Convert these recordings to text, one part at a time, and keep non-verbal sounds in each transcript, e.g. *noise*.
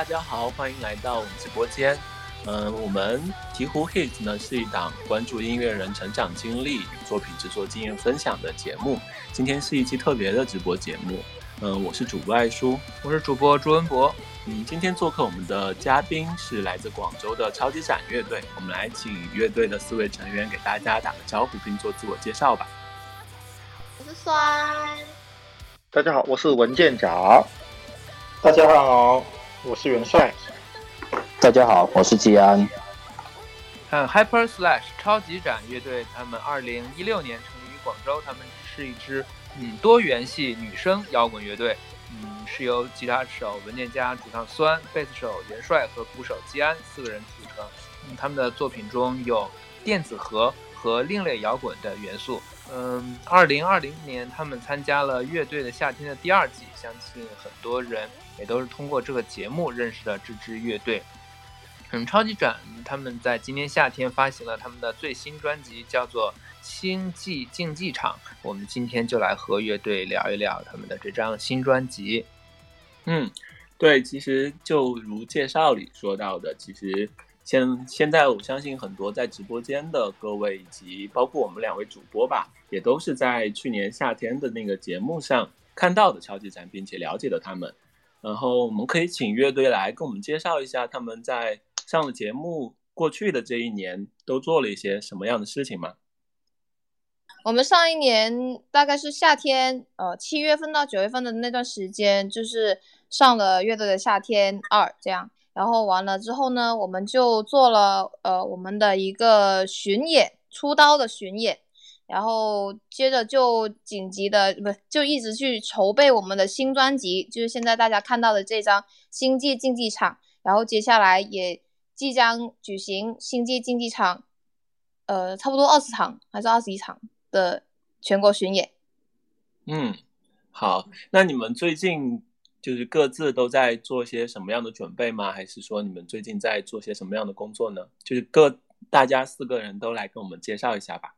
大家好，欢迎来到我们直播间。嗯，我们鹈鹕 Hit 呢是一档关注音乐人成长经历与作品制作经验分享的节目。今天是一期特别的直播节目。嗯，我是主播爱叔，我是主播朱文博。嗯，今天做客我们的嘉宾是来自广州的超级展乐队。我们来请乐队的四位成员给大家打个招呼，并做自我介绍吧。我是酸。大家好，我是文件夹。大家好，我是元帅。大家好，我是季安。看 Hyper Slash 超级展乐队，他们二零一六年成立于广州，他们是一支嗯多元系女生摇滚乐队，嗯是由吉他手文件夹、主唱酸、贝斯手元帅和鼓手季安四个人组成。嗯，他们的作品中有电子和和另类摇滚的元素。嗯，二零二零年他们参加了乐队的夏天的第二季，相信很多人。也都是通过这个节目认识的这支乐队。嗯，超级展他们在今年夏天发行了他们的最新专辑，叫做《星际竞技场》。我们今天就来和乐队聊一聊他们的这张新专辑。嗯，对，其实就如介绍里说到的，其实现现在我相信很多在直播间的各位，以及包括我们两位主播吧，也都是在去年夏天的那个节目上看到的超级展，并且了解了他们。然后我们可以请乐队来跟我们介绍一下他们在上了节目过去的这一年都做了一些什么样的事情吗？我们上一年大概是夏天，呃，七月份到九月份的那段时间，就是上了乐队的夏天二这样。然后完了之后呢，我们就做了呃我们的一个巡演，出刀的巡演。然后接着就紧急的不就一直去筹备我们的新专辑，就是现在大家看到的这张《星际竞技场》。然后接下来也即将举行《星际竞技场》，呃，差不多二十场还是二十一场的全国巡演。嗯，好，那你们最近就是各自都在做些什么样的准备吗？还是说你们最近在做些什么样的工作呢？就是各大家四个人都来跟我们介绍一下吧。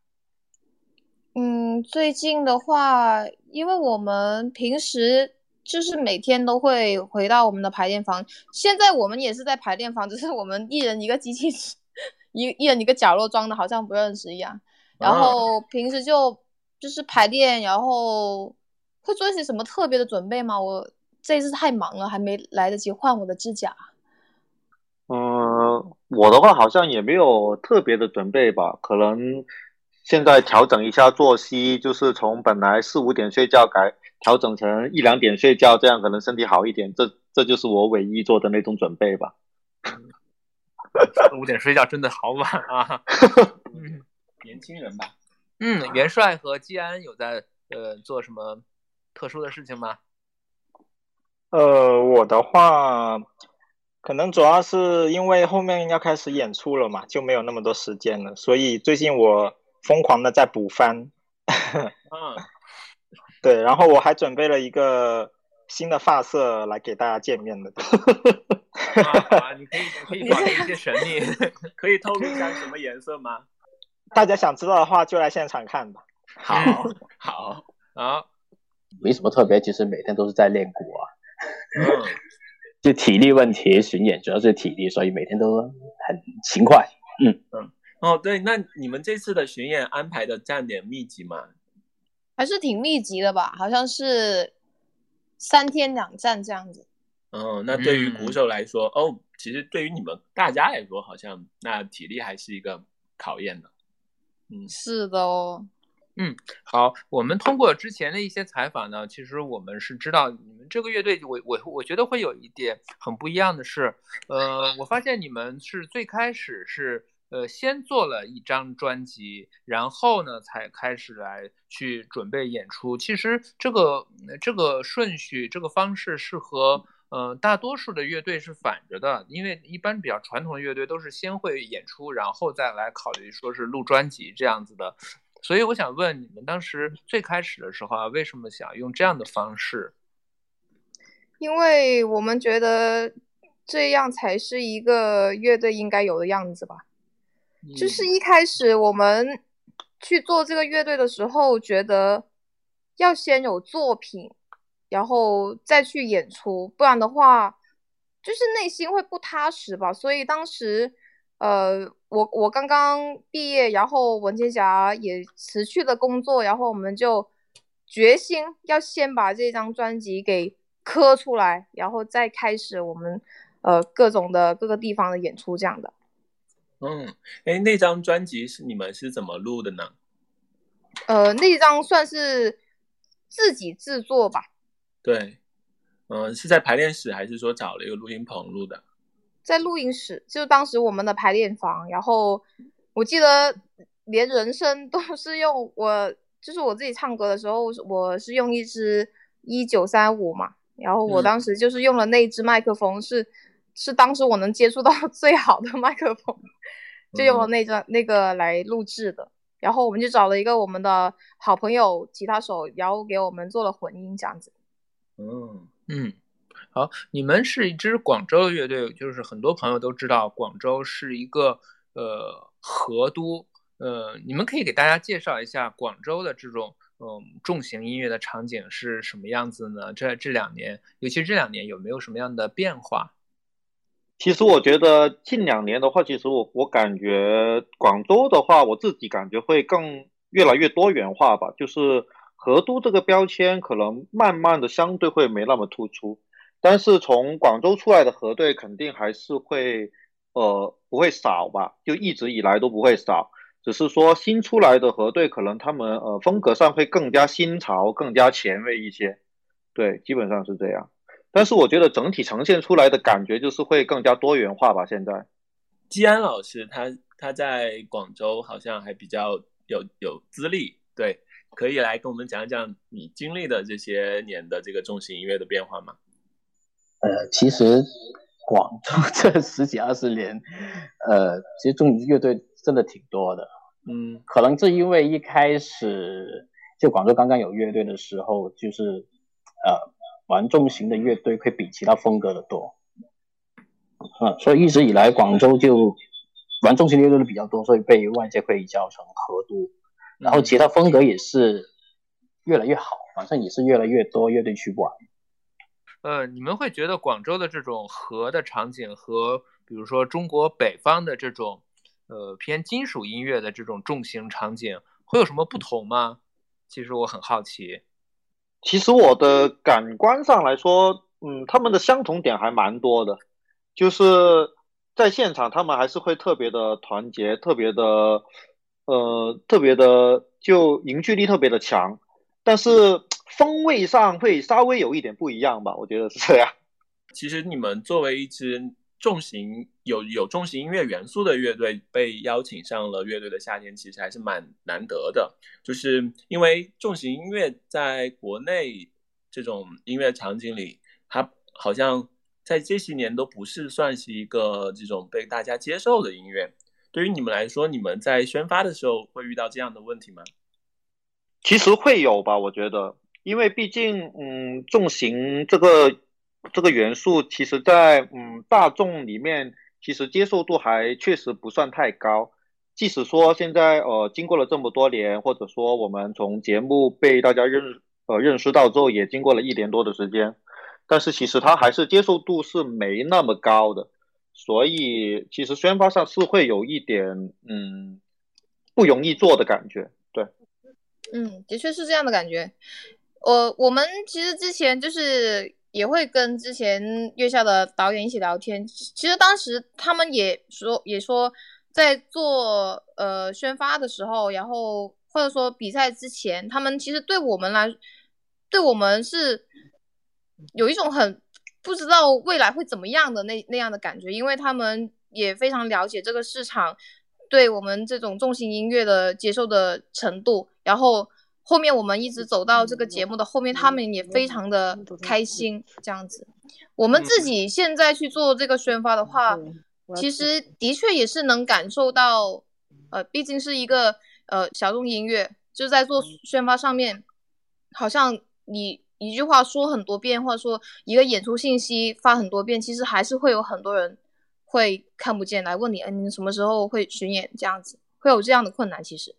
嗯，最近的话，因为我们平时就是每天都会回到我们的排练房，现在我们也是在排练房，只是我们一人一个机器，一一人一个角落装的，好像不认识一样。然后平时就就是排练，然后会做一些什么特别的准备吗？我这次太忙了，还没来得及换我的指甲。嗯，我的话好像也没有特别的准备吧，可能。现在调整一下作息，就是从本来四五点睡觉改调整成一两点睡觉，这样可能身体好一点。这这就是我唯一做的那种准备吧。四五点睡觉真的好晚啊！*laughs* 嗯，年轻人吧。嗯，元帅和季安有在呃做什么特殊的事情吗？呃，我的话，可能主要是因为后面要开始演出了嘛，就没有那么多时间了，所以最近我。疯狂的在补番，*laughs* 嗯，对，然后我还准备了一个新的发色来给大家见面的。啊，*laughs* 你可以可以保留一些神秘，*laughs* 可以透露一下什么颜色吗？大家想知道的话，就来现场看吧。好，好，好，没什么特别，其实每天都是在练鼓啊。嗯，就体力问题，巡演主要是体力，所以每天都很勤快。嗯嗯。哦，对，那你们这次的巡演安排的站点密集吗？还是挺密集的吧，好像是三天两站这样子。嗯，那对于鼓手来说，哦，其实对于你们大家来说，好像那体力还是一个考验的。嗯，是的哦。嗯，好，我们通过之前的一些采访呢，其实我们是知道你们这个乐队，我我我觉得会有一点很不一样的是，呃，我发现你们是最开始是。呃，先做了一张专辑，然后呢，才开始来去准备演出。其实这个这个顺序，这个方式是和呃大多数的乐队是反着的，因为一般比较传统的乐队都是先会演出，然后再来考虑说是录专辑这样子的。所以我想问你们，当时最开始的时候啊，为什么想用这样的方式？因为我们觉得这样才是一个乐队应该有的样子吧。就是一开始我们去做这个乐队的时候，觉得要先有作品，然后再去演出，不然的话，就是内心会不踏实吧。所以当时，呃，我我刚刚毕业，然后文杰霞也辞去了工作，然后我们就决心要先把这张专辑给磕出来，然后再开始我们呃各种的各个地方的演出这样的。嗯，哎，那张专辑是你们是怎么录的呢？呃，那张算是自己制作吧。对，嗯，是在排练室还是说找了一个录音棚录的？在录音室，就当时我们的排练房。然后我记得连人声都是用我，就是我自己唱歌的时候，我是用一支一九三五嘛。然后我当时就是用了那支麦克风，是是当时我能接触到 *laughs* 最好的麦克风，就用了那张那个来录制的。然后我们就找了一个我们的好朋友吉他手，然后给我们做了混音，这样子。嗯嗯，好，你们是一支广州的乐队，就是很多朋友都知道广州是一个呃河都，呃，你们可以给大家介绍一下广州的这种嗯重型音乐的场景是什么样子呢？这这两年，尤其这两年有没有什么样的变化？其实我觉得近两年的话，其实我我感觉广州的话，我自己感觉会更越来越多元化吧。就是河都这个标签可能慢慢的相对会没那么突出，但是从广州出来的河队肯定还是会呃不会少吧，就一直以来都不会少。只是说新出来的河队可能他们呃风格上会更加新潮、更加前卫一些。对，基本上是这样。但是我觉得整体呈现出来的感觉就是会更加多元化吧。现在，季安老师他他在广州好像还比较有有资历，对，可以来跟我们讲讲你经历的这些年的这个重型音乐的变化吗？呃，其实广州这十几二十年，呃，其实重型乐队真的挺多的。嗯，可能是因为一开始就广州刚刚有乐队的时候，就是呃。玩重型的乐队会比其他风格的多，嗯，所以一直以来广州就玩重型乐队的比较多，所以被外界会叫成河都。然后其他风格也是越来越好，反正也是越来越多乐队去玩。呃，你们会觉得广州的这种河的场景和比如说中国北方的这种呃偏金属音乐的这种重型场景会有什么不同吗？其实我很好奇。其实我的感官上来说，嗯，他们的相同点还蛮多的，就是在现场他们还是会特别的团结，特别的，呃，特别的就凝聚力特别的强，但是风味上会稍微有一点不一样吧，我觉得是这样。其实你们作为一支。重型有有重型音乐元素的乐队被邀请上了乐队的夏天，其实还是蛮难得的。就是因为重型音乐在国内这种音乐场景里，它好像在这些年都不是算是一个这种被大家接受的音乐。对于你们来说，你们在宣发的时候会遇到这样的问题吗？其实会有吧，我觉得，因为毕竟，嗯，重型这个。这个元素其实，在嗯大众里面，其实接受度还确实不算太高。即使说现在呃经过了这么多年，或者说我们从节目被大家认呃认识到之后，也经过了一年多的时间，但是其实它还是接受度是没那么高的。所以其实宣发上是会有一点嗯不容易做的感觉。对，嗯，的确是这样的感觉。我我们其实之前就是。也会跟之前月下的导演一起聊天。其实当时他们也说，也说在做呃宣发的时候，然后或者说比赛之前，他们其实对我们来，对我们是有一种很不知道未来会怎么样的那那样的感觉，因为他们也非常了解这个市场对我们这种重型音乐的接受的程度，然后。后面我们一直走到这个节目的后面，他们也非常的开心。这样子，我们自己现在去做这个宣发的话，其实的确也是能感受到，呃，毕竟是一个呃小众音乐，就在做宣发上面，好像你一句话说很多遍，或者说一个演出信息发很多遍，其实还是会有很多人会看不见来问你，哎，你什么时候会巡演？这样子会有这样的困难，其实，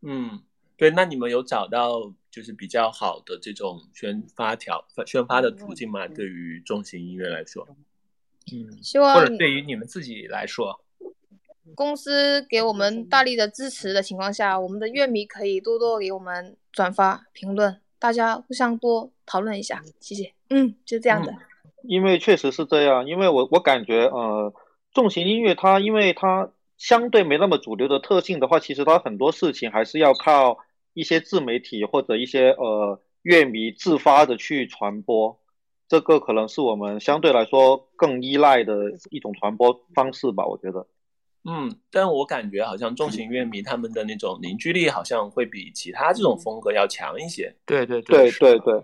嗯。对，那你们有找到就是比较好的这种宣发条宣发的途径吗？对于重型音乐来说，嗯，希望或者对于你们自己来说，公司给我们大力的支持的情况下，我们的乐迷可以多多给我们转发、评论，大家互相多讨论一下，谢谢。嗯，就这样的。因为确实是这样，因为我我感觉呃，重型音乐它因为它相对没那么主流的特性的话，其实它很多事情还是要靠一些自媒体或者一些呃乐迷自发的去传播，这个可能是我们相对来说更依赖的一种传播方式吧，我觉得。嗯，但我感觉好像重型乐迷他们的那种凝聚力好像会比其他这种风格要强一些。对对对是对对，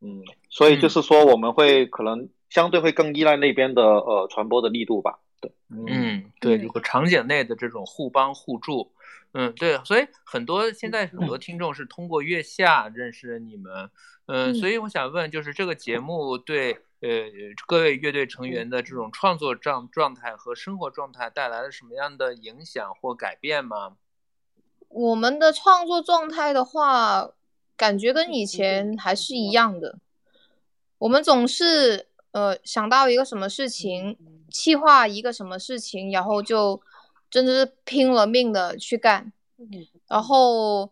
嗯，所以就是说我们会可能相对会更依赖那边的呃传播的力度吧。对，嗯，对，嗯如果场景内的这种互帮互助，嗯，对，所以很多现在很多听众是通过月下认识你们，嗯，嗯所以我想问，就是这个节目对呃各位乐队成员的这种创作状状态和生活状态带来了什么样的影响或改变吗？我们的创作状态的话，感觉跟以前还是一样的。我们总是呃想到一个什么事情，计划一个什么事情，然后就真的是拼了命的去干。然后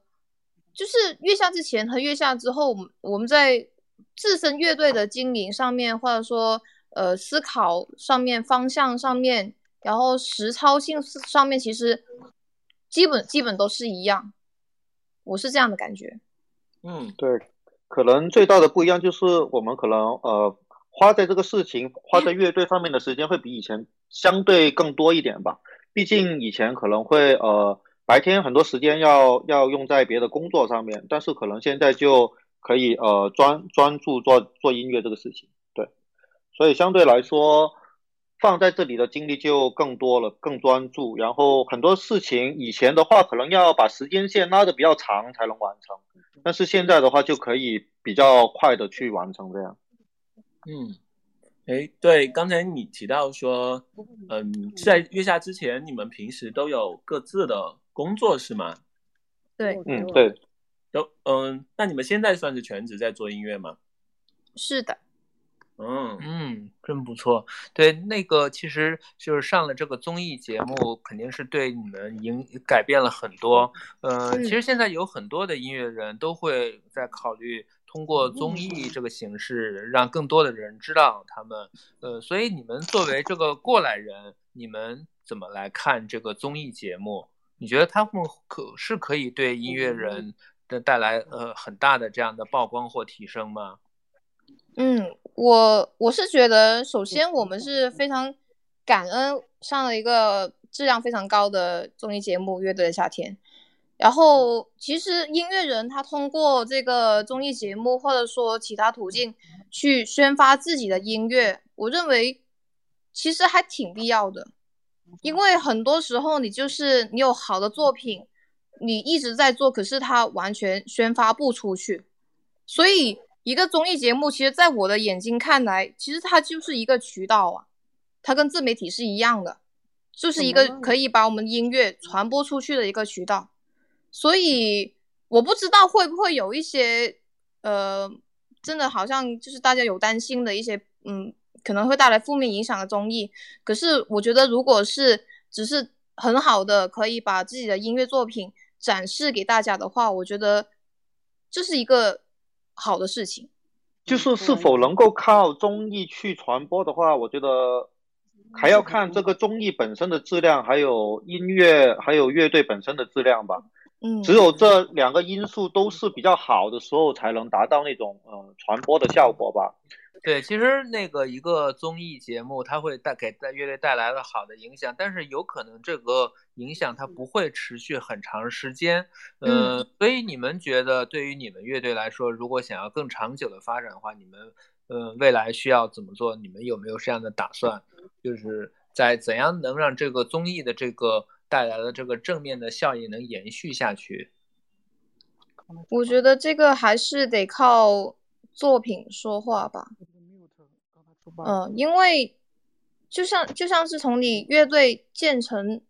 就是月下之前和月下之后，我们我们在自身乐队的经营上面，或者说呃思考上面、方向上面，然后实操性上面，其实基本基本都是一样。我是这样的感觉。嗯，对，可能最大的不一样就是我们可能呃花在这个事情花在乐队上面的时间会比以前相对更多一点吧。毕竟以前可能会呃白天很多时间要要用在别的工作上面，但是可能现在就可以呃专专注做做音乐这个事情。对，所以相对来说放在这里的精力就更多了，更专注。然后很多事情以前的话可能要把时间线拉的比较长才能完成。但是现在的话就可以比较快的去完成这样。嗯，哎，对，刚才你提到说，嗯，在月下之前，你们平时都有各自的工作是吗？对，嗯，对，都，嗯，那你们现在算是全职在做音乐吗？是的。嗯嗯，真不错。对，那个其实就是上了这个综艺节目，肯定是对你们影改变了很多。呃，其实现在有很多的音乐人都会在考虑通过综艺这个形式，让更多的人知道他们。呃，所以你们作为这个过来人，你们怎么来看这个综艺节目？你觉得他们可是可以对音乐人的带来呃很大的这样的曝光或提升吗？嗯，我我是觉得，首先我们是非常感恩上了一个质量非常高的综艺节目《乐队的夏天》，然后其实音乐人他通过这个综艺节目或者说其他途径去宣发自己的音乐，我认为其实还挺必要的，因为很多时候你就是你有好的作品，你一直在做，可是它完全宣发不出去，所以。一个综艺节目，其实在我的眼睛看来，其实它就是一个渠道啊，它跟自媒体是一样的，就是一个可以把我们音乐传播出去的一个渠道。所以我不知道会不会有一些呃，真的好像就是大家有担心的一些，嗯，可能会带来负面影响的综艺。可是我觉得，如果是只是很好的可以把自己的音乐作品展示给大家的话，我觉得这是一个。好的事情，就是是否能够靠综艺去传播的话，我觉得还要看这个综艺本身的质量，还有音乐，还有乐队本身的质量吧。嗯，只有这两个因素都是比较好的时候，才能达到那种呃传播的效果吧。对，其实那个一个综艺节目，它会带给带乐队带来了好的影响，但是有可能这个影响它不会持续很长时间。呃，嗯，所以你们觉得对于你们乐队来说，如果想要更长久的发展的话，你们呃未来需要怎么做？你们有没有这样的打算？就是在怎样能让这个综艺的这个带来的这个正面的效应能延续下去？我觉得这个还是得靠作品说话吧。嗯，因为就像就像是从你乐队建成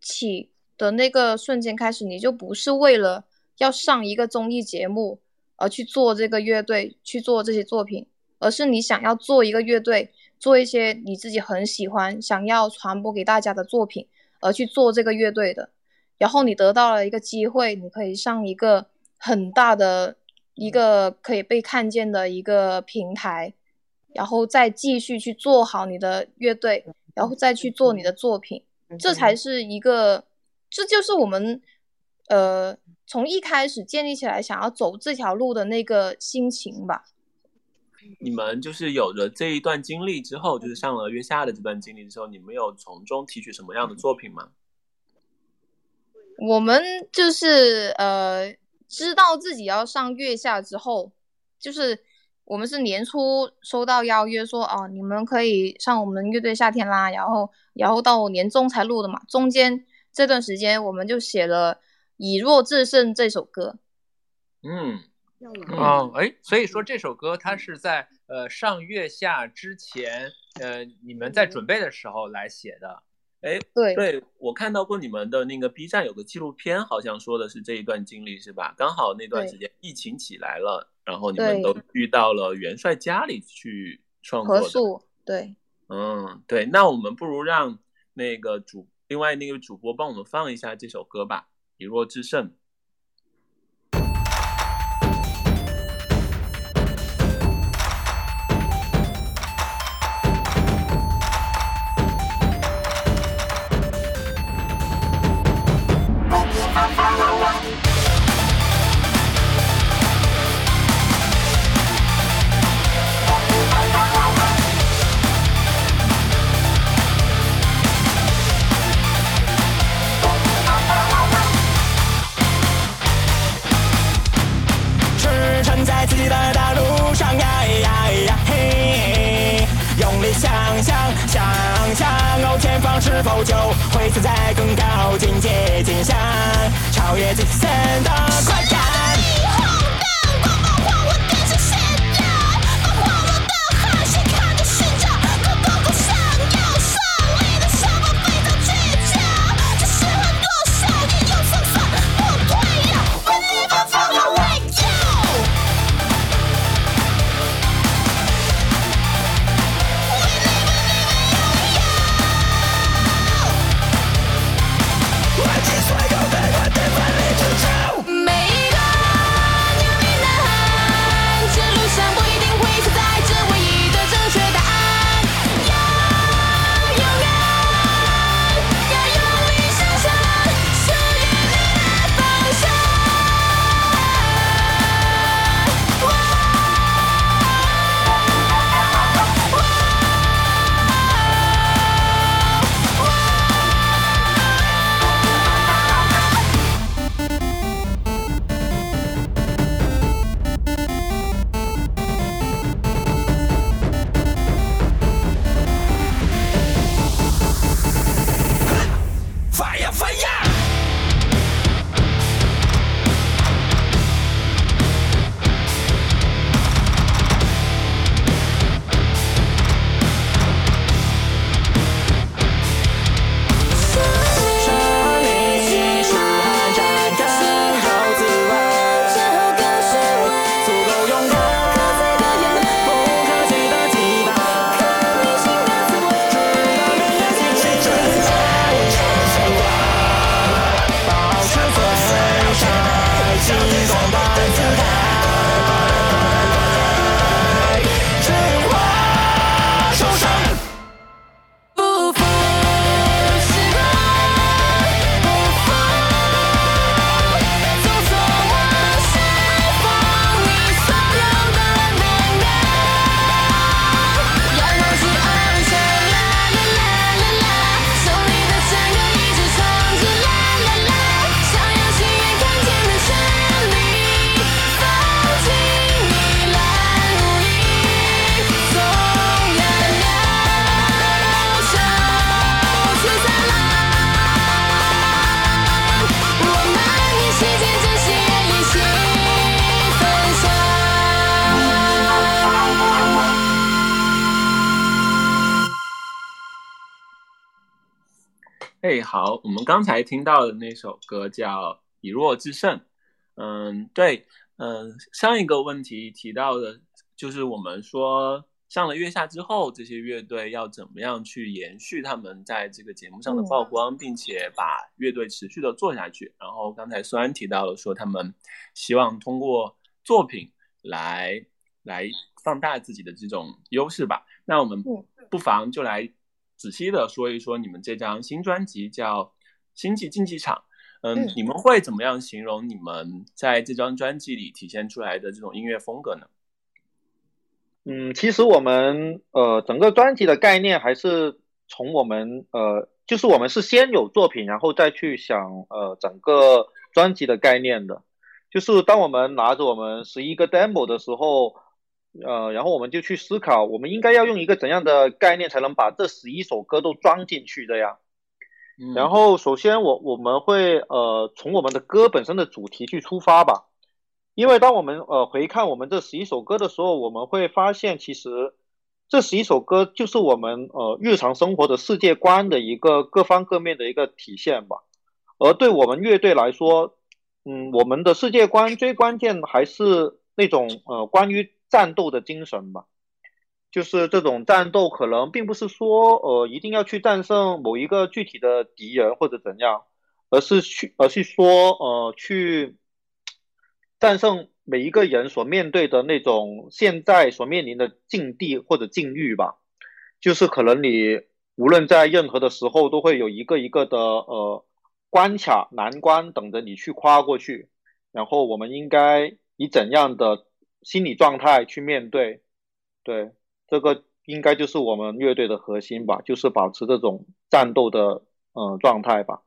起的那个瞬间开始，你就不是为了要上一个综艺节目而去做这个乐队，去做这些作品，而是你想要做一个乐队，做一些你自己很喜欢、想要传播给大家的作品，而去做这个乐队的。然后你得到了一个机会，你可以上一个很大的、一个可以被看见的一个平台，然后再继续去做好你的乐队，然后再去做你的作品，这才是一个，这就是我们，呃，从一开始建立起来想要走这条路的那个心情吧。你们就是有了这一段经历之后，就是上了月下的这段经历之后，你们有从中提取什么样的作品吗？我们就是呃，知道自己要上月下之后，就是我们是年初收到邀约说，哦，你们可以上我们乐队夏天啦，然后然后到年终才录的嘛，中间这段时间我们就写了《以弱制胜》这首歌。嗯。哦，哎，所以说这首歌它是在呃上月下之前，呃你们在准备的时候来写的。哎，对，对我看到过你们的那个 B 站有个纪录片，好像说的是这一段经历是吧？刚好那段时间疫情起来了，然后你们都遇到了元帅家里去创作的。对，嗯，对，那我们不如让那个主另外那个主播帮我们放一下这首歌吧，《以弱制胜》。驰，嘿，用力向前。方向，前方是否就会存在更高境界，尽享超越自身的快感？刚才听到的那首歌叫《以弱制胜》。嗯，对，嗯，上一个问题提到的，就是我们说上了月下之后，这些乐队要怎么样去延续他们在这个节目上的曝光，并且把乐队持续的做下去。然后刚才虽然提到了说他们希望通过作品来来放大自己的这种优势吧。那我们不妨就来仔细的说一说你们这张新专辑叫《星际竞技场》。嗯，你们会怎么样形容你们在这张专辑里体现出来的这种音乐风格呢？嗯，其实我们呃整个专辑的概念还是从我们呃，就是我们是先有作品，然后再去想呃整个专辑的概念的。就是当我们拿着我们十一个 demo 的时候，呃，然后我们就去思考，我们应该要用一个怎样的概念才能把这十一首歌都装进去这样。然后首先我我们会呃从我们的歌本身的主题去出发吧。因为当我们呃回看我们这十一首歌的时候，我们会发现，其实这十一首歌就是我们呃日常生活的世界观的一个各方各面的一个体现吧。而对我们乐队来说，嗯，我们的世界观最关键还是那种呃关于战斗的精神吧。就是这种战斗可能并不是说呃一定要去战胜某一个具体的敌人或者怎样，而是去而是说呃去。战胜每一个人所面对的那种现在所面临的境地或者境遇吧，就是可能你无论在任何的时候都会有一个一个的呃关卡难关等着你去跨过去，然后我们应该以怎样的心理状态去面对？对，这个应该就是我们乐队的核心吧，就是保持这种战斗的呃状态吧，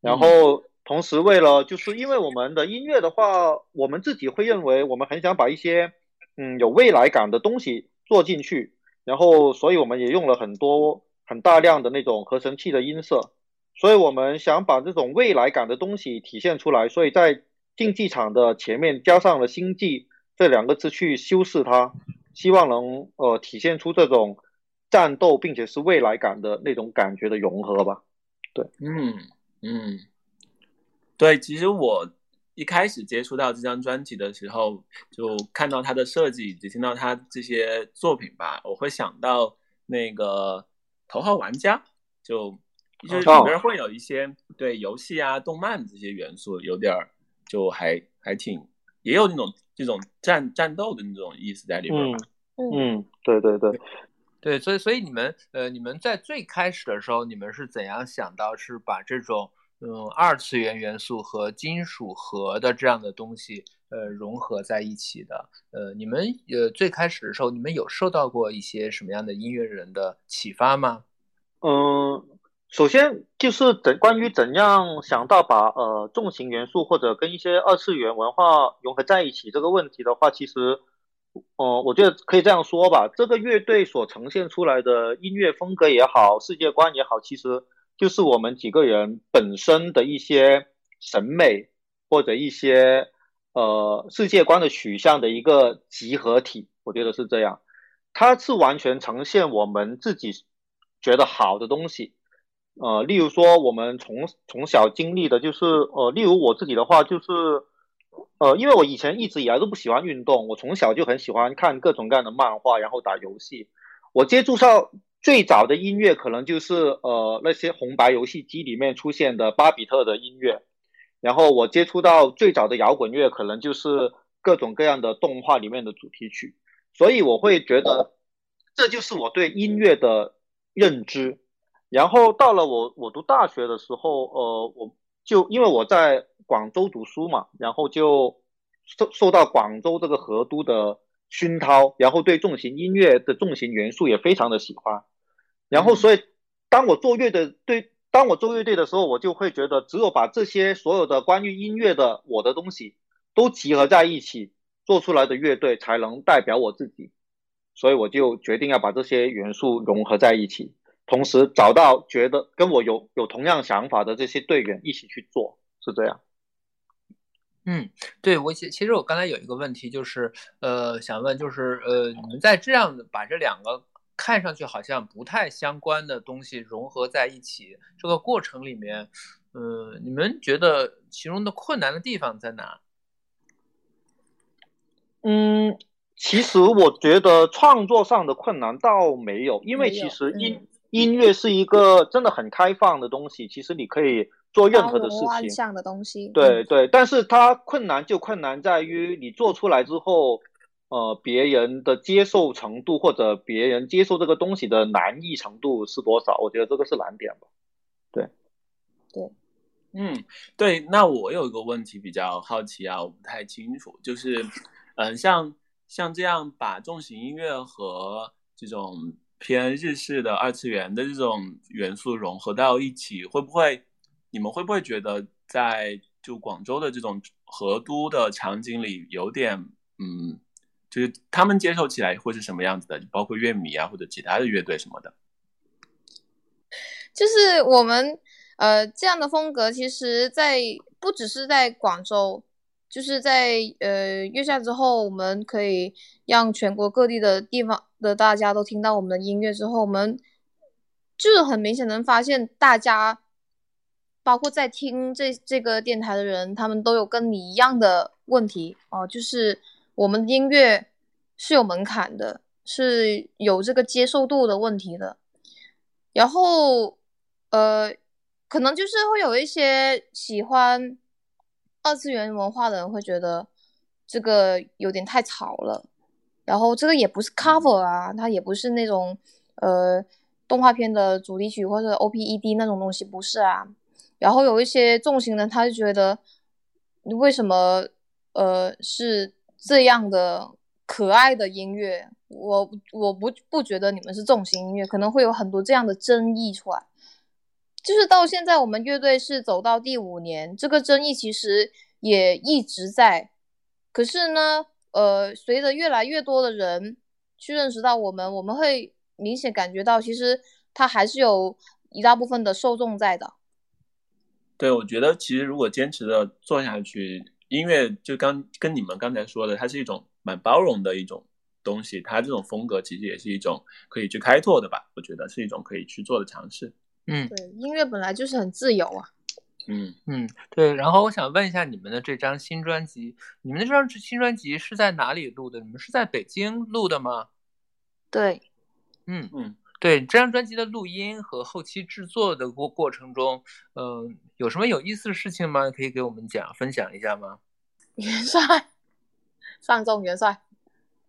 然后。同时，为了就是因为我们的音乐的话，我们自己会认为我们很想把一些嗯有未来感的东西做进去，然后所以我们也用了很多很大量的那种合成器的音色，所以我们想把这种未来感的东西体现出来，所以在竞技场的前面加上了“星际”这两个字去修饰它，希望能呃体现出这种战斗并且是未来感的那种感觉的融合吧。对，嗯嗯。对，其实我一开始接触到这张专辑的时候，就看到它的设计，以及听到它这些作品吧，我会想到那个《头号玩家》，就就是里边会有一些对游戏啊、动漫这些元素，有点儿就还还挺，也有那种这种战战斗的那种意思在里边。嗯，对对对对，所以所以你们呃，你们在最开始的时候，你们是怎样想到是把这种。嗯，二次元元素和金属核的这样的东西，呃，融合在一起的。呃，你们呃最开始的时候，你们有受到过一些什么样的音乐人的启发吗？嗯，首先就是怎关于怎样想到把呃重型元素或者跟一些二次元文化融合在一起这个问题的话，其实，呃，我觉得可以这样说吧，这个乐队所呈现出来的音乐风格也好，世界观也好，其实。就是我们几个人本身的一些审美或者一些呃世界观的取向的一个集合体，我觉得是这样。它是完全呈现我们自己觉得好的东西。呃，例如说我们从从小经历的就是，呃，例如我自己的话就是，呃，因为我以前一直以来都不喜欢运动，我从小就很喜欢看各种各样的漫画，然后打游戏。我接触到。最早的音乐可能就是呃那些红白游戏机里面出现的巴比特的音乐，然后我接触到最早的摇滚乐可能就是各种各样的动画里面的主题曲，所以我会觉得这就是我对音乐的认知。然后到了我我读大学的时候，呃，我就因为我在广州读书嘛，然后就受受到广州这个河都的熏陶，然后对重型音乐的重型元素也非常的喜欢。然后，所以当我做乐队，对，当我做乐队的时候，我就会觉得，只有把这些所有的关于音乐的我的东西都集合在一起，做出来的乐队才能代表我自己。所以我就决定要把这些元素融合在一起，同时找到觉得跟我有有同样想法的这些队员一起去做，是这样。嗯，对我其其实我刚才有一个问题，就是呃，想问，就是呃，你们在这样的把这两个。看上去好像不太相关的东西融合在一起，这个过程里面，呃，你们觉得其中的困难的地方在哪？嗯，其实我觉得创作上的困难倒没有，因为其实音、嗯音乐是一个真的很开放的东西，其实你可以做任何的事情万情。象的东西。对对，但是它困难就困难在于你做出来之后，呃，别人的接受程度或者别人接受这个东西的难易程度是多少？我觉得这个是难点吧。对，对嗯，对，那我有一个问题比较好奇啊，我不太清楚，就是，嗯、像像这样把重型音乐和这种偏日式的二次元的这种元素融合到一起，会不会你们会不会觉得在就广州的这种河都的场景里有点，嗯，就是他们接受起来会是什么样子的？包括乐迷啊或者其他的乐队什么的。就是我们呃这样的风格，其实在不只是在广州，就是在呃月下之后，我们可以让全国各地的地方的大家都听到我们的音乐之后，我们就很明显能发现，大家包括在听这这个电台的人，他们都有跟你一样的问题哦、就是我们的音乐是有门槛的，是有这个接受度的问题的。然后，呃，可能就是会有一些喜欢二次元文化的人会觉得这个有点太吵了，然后这个也不是 cover 啊，它也不是那种呃动画片的主题曲或者 OPED 那种东西，不是啊。然后有一些重型的，他就觉得你为什么呃是这样的可爱的音乐，我我不不觉得你们是重型音乐，可能会有很多这样的争议出来。就是到现在，我们乐队是走到第五年，这个争议其实也一直在。可是呢，呃，随着越来越多的人去认识到我们，我们会明显感觉到，其实它还是有一大部分的受众在的。对，我觉得其实如果坚持的做下去，音乐就刚跟你们刚才说的，它是一种蛮包容的一种东西，它这种风格其实也是一种可以去开拓的吧，我觉得是一种可以去做的尝试。嗯对，音乐本来就是很自由啊。嗯，嗯，对。然后我想问一下你们的这张新专辑，你们的这张新专辑是在哪里录的？你们是在北京录的吗？对，嗯嗯，对，这张专辑的录音和后期制作的过过程中，嗯、有什么有意思的事情吗？可以给我们讲分享一下吗？元帅，上中元帅，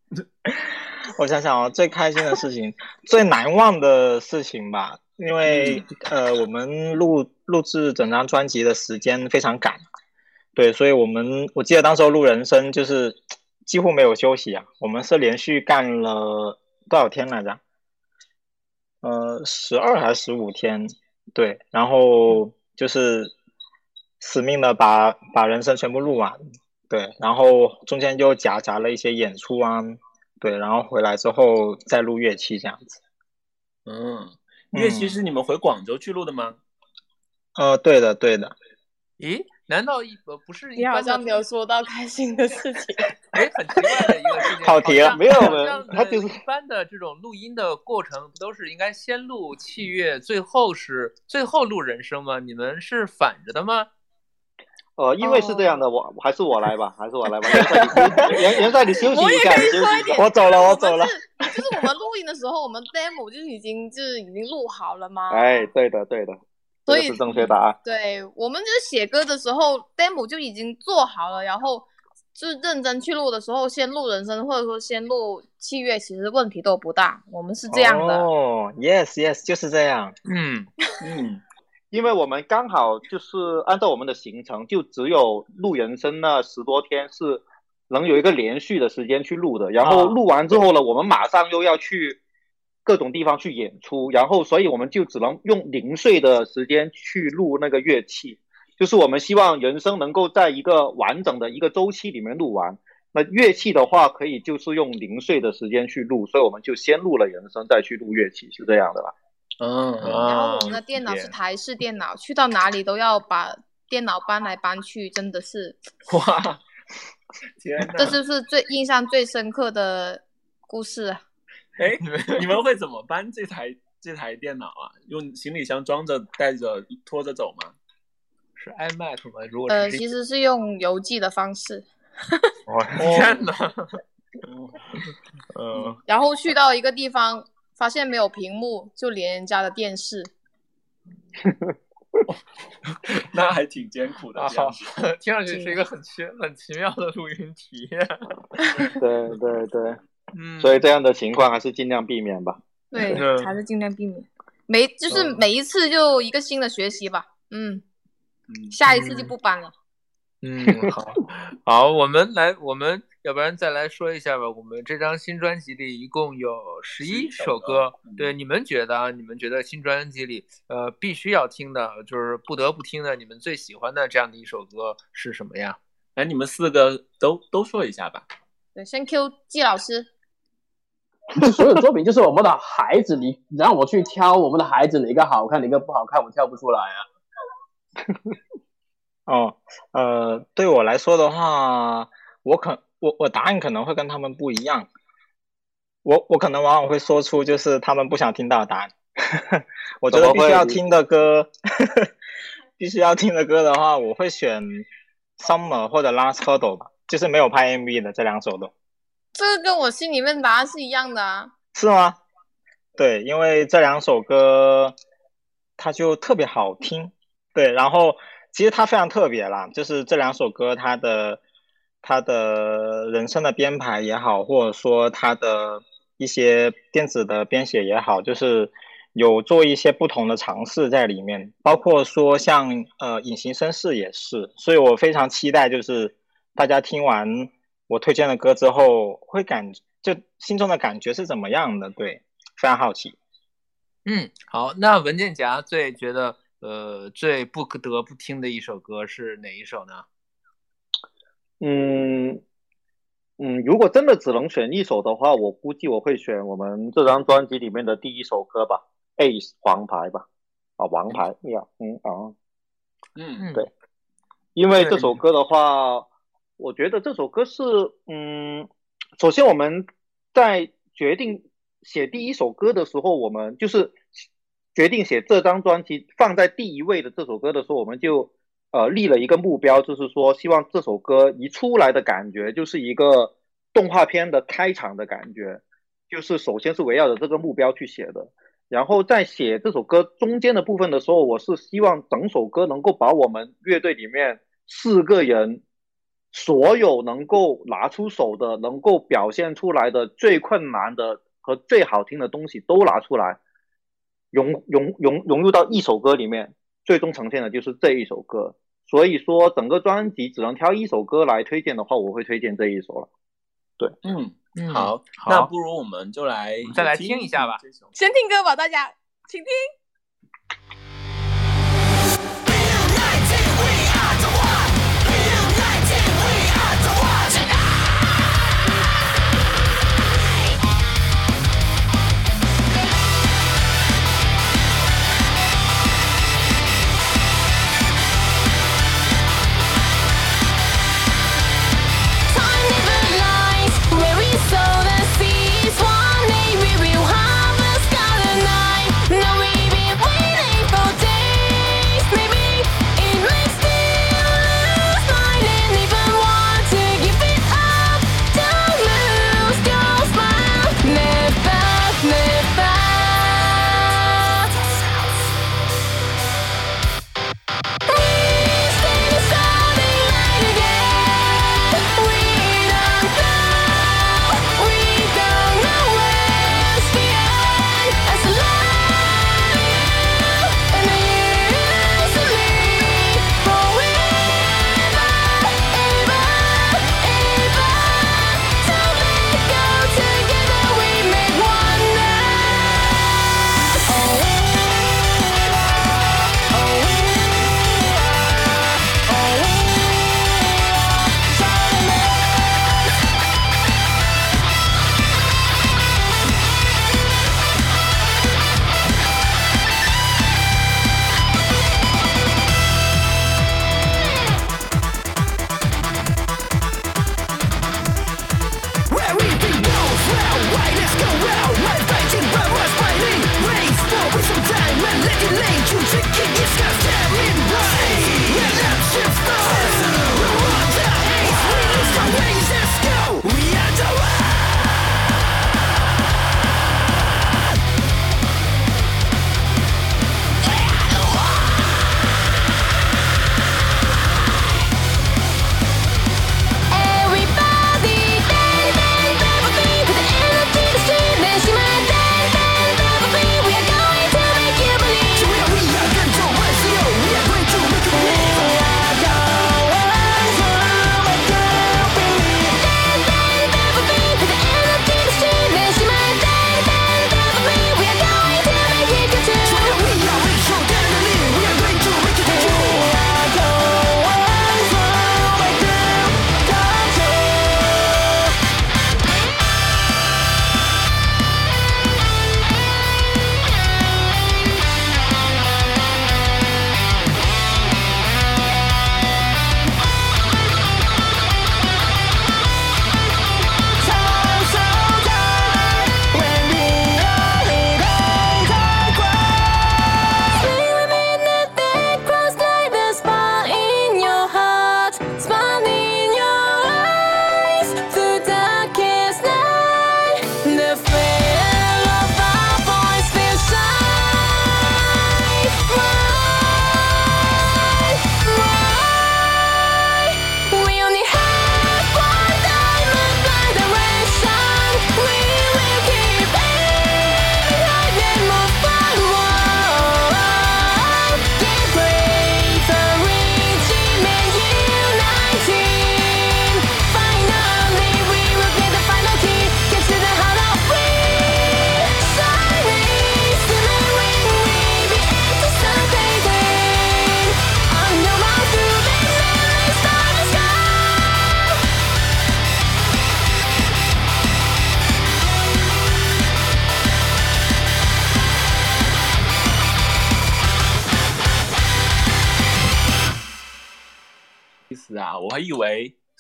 *laughs* 我想想哦，最开心的事情，最难忘的事情吧，因为呃，我们录录制整张专辑的时间非常赶，对，所以我们我记得当时候录人声就是几乎没有休息啊，我们是连续干了多少天来着？呃，十二还是十五天？对，然后就是死命的把把人声全部录完，对，然后中间就夹杂了一些演出啊，对，然后回来之后再录乐器这样子。嗯，乐器嗯是你们回广州去录的吗？呃，对的，对的。咦，难道一呃不是一你好像没有说到开心的事情。*laughs* 哎，很奇怪的一个事情。跑题了没有像他就是呃一般的这种录音的过程，不都是应该先录器乐，最后是最后录人声吗？你们是反着的吗？呃，因为是这样的，我还是我来吧，还是我来吧。*laughs* 元帅，你元元帅，你休息一下，休息一下。我走了，我走了。是就是我们录音的时候，我们 demo 就是已经就是已经录好了吗？哎，对的，对的，所以是正确答案。对我们就是写歌的时候，demo 就已经做好了，然后就是认真去录的时候，先录人声或者说先录器乐，其实问题都不大。我们是这样的。哦，yes yes，就是这样。嗯嗯，因为我们刚好就是按照我们的行程，就只有录人生那十多天是能有一个连续的时间去录的。然后啊录完之后呢，我们马上又要去各种地方去演出，然后所以我们就只能用零碎的时间去录那个乐器。就是我们希望人生能够在一个完整的一个周期里面录完。那乐器的话，可以就是用零碎的时间去录，所以我们就先录了人声，再去录乐器，是这样的啦。嗯，然后我们的电脑是台式电脑，去到哪里都要把电脑搬来搬去，真的是，*laughs* 哇，天 *laughs* 这哪！就是最印象最深刻的故事啊。*laughs* 哎，你们你们会怎么搬这台这台电脑啊？用行李箱装着带着拖着走吗？是 iMac 吗？如果呃，其实是用邮寄的方式。我天哪！嗯，然后去到一个地方，发现没有屏幕，就连人家的电视。*laughs* 那还挺艰苦的啊，这样好。*laughs* 听上去是一个很奇很奇妙的录音体验。*laughs* 对对对，嗯，所以这样的情况还是尽量避免吧。对嗯，还是尽量避免。每就是嗯每一次就一个新的学习吧。嗯，嗯，下一次就不搬了。嗯，好，好，我们来，我们要不然再来说一下吧。我们这张新专辑里一共有十一11首首歌对，你们觉得啊？你们觉得新专辑里，呃，必须要听的，就是不得不听的，你们最喜欢的这样的一首歌是什么呀？来，你们四个都都说一下吧。对，先 Q 季老师。*laughs* 所有作品就是我们的孩子，你让我去挑我们的孩子哪个好看，哪个不好看，我挑不出来啊。*laughs* 哦，呃，对我来说的话，我可我我答案可能会跟他们不一样，我我可能往往会说出就是他们不想听到的答案。*laughs* 我觉得必须要听的歌，*laughs* 必须要听的歌的话，我会选 Summer 或者 Last Hurdle 吧，就是没有拍 MV 的这两首都。这个跟我心里面答案是一样的啊。是吗？对，因为这两首歌它就特别好听，对，然后其实它非常特别啦，就是这两首歌它的他的人生的编排也好，或者说他的一些电子的编写也好，就是有做一些不同的尝试在里面，包括说像呃隐形绅士也是，所以我非常期待就是大家听完我推荐的歌之后会感就心中的感觉是怎么样的？对，非常好奇。嗯，好，那文件夹最觉得呃最不得不听的一首歌是哪一首呢？嗯嗯，如果真的只能选一首的话，我估计我会选我们这张专辑里面的第一首歌吧，Ace 黄牌吧，啊，王牌呀，嗯啊，嗯嗯，对。因为这首。歌的话，我觉得这首歌是，嗯，首先我们在决定写第一首歌的时候，我们就是决定写这张专辑放在第一位的这首歌的时候，我们就呃立了一个目标，就是说希望这首歌一出来的感觉就是一个动画片的开场的感觉，就是首先是围绕着这个目标去写的。然后在写这首歌中间的部分的时候，我是希望整首歌能够把我们乐队里面四个人所有能够拿出手的、能够表现出来的最困难的和最好听的东西都拿出来，融融融融入到一首歌里面，最终呈现的就是这一首歌。所以说，整个专辑只能挑一首歌来推荐的话，我会推荐这一首了。嗯，嗯好，好那不如我们就来再来听一下吧先听歌吧，大家，请听。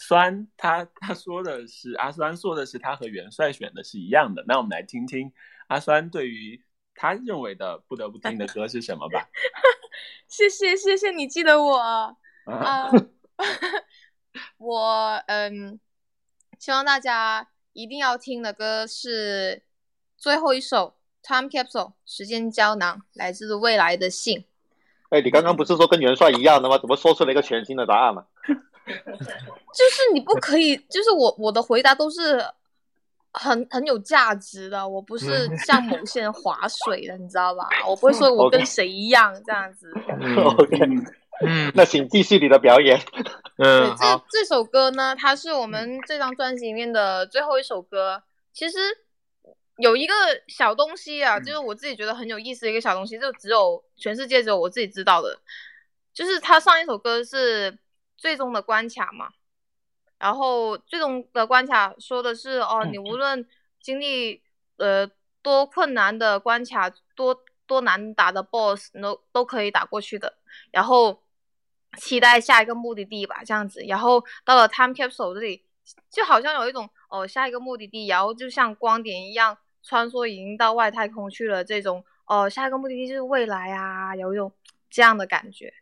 酸他他说的是阿酸说的是他和元帅选的是一样的。那我们来听听阿酸对于他认为的不得不听的歌是什么吧。*laughs* 谢谢谢谢你记得我。啊啊，*laughs* 我嗯，希望大家一定要听的歌是最后一首《Time Capsule》时间胶囊，来自未来的信。哎，你刚刚不是说跟元帅一样的吗？怎么说出了一个全新的答案呢？*laughs* 就是你不可以，就是我我的回答都是很很有价值的，我不是像某些人划水的，你知道吧？我不会说我跟谁一样这样子。*laughs* OK，嗯。那请继续你的表演。对，嗯，这，这首歌呢，它是我们这张专辑里面的最后一首歌。其实有一个小东西啊，就是我自己觉得很有意思的一个小东西，就只有全世界只有我自己知道的，就是他上一首歌是最终的关卡嘛。然后最终的关卡说的是哦，你无论经历呃多困难的关卡，多多难打的 BOSS，都都可以打过去的。然后期待下一个目的地吧，这样子。然后到了 Time Capsule 这里，就好像有一种哦下一个目的地，然后就像光点一样穿梭，已经到外太空去了这种哦下一个目的地就是未来啊，有一种这样的感觉。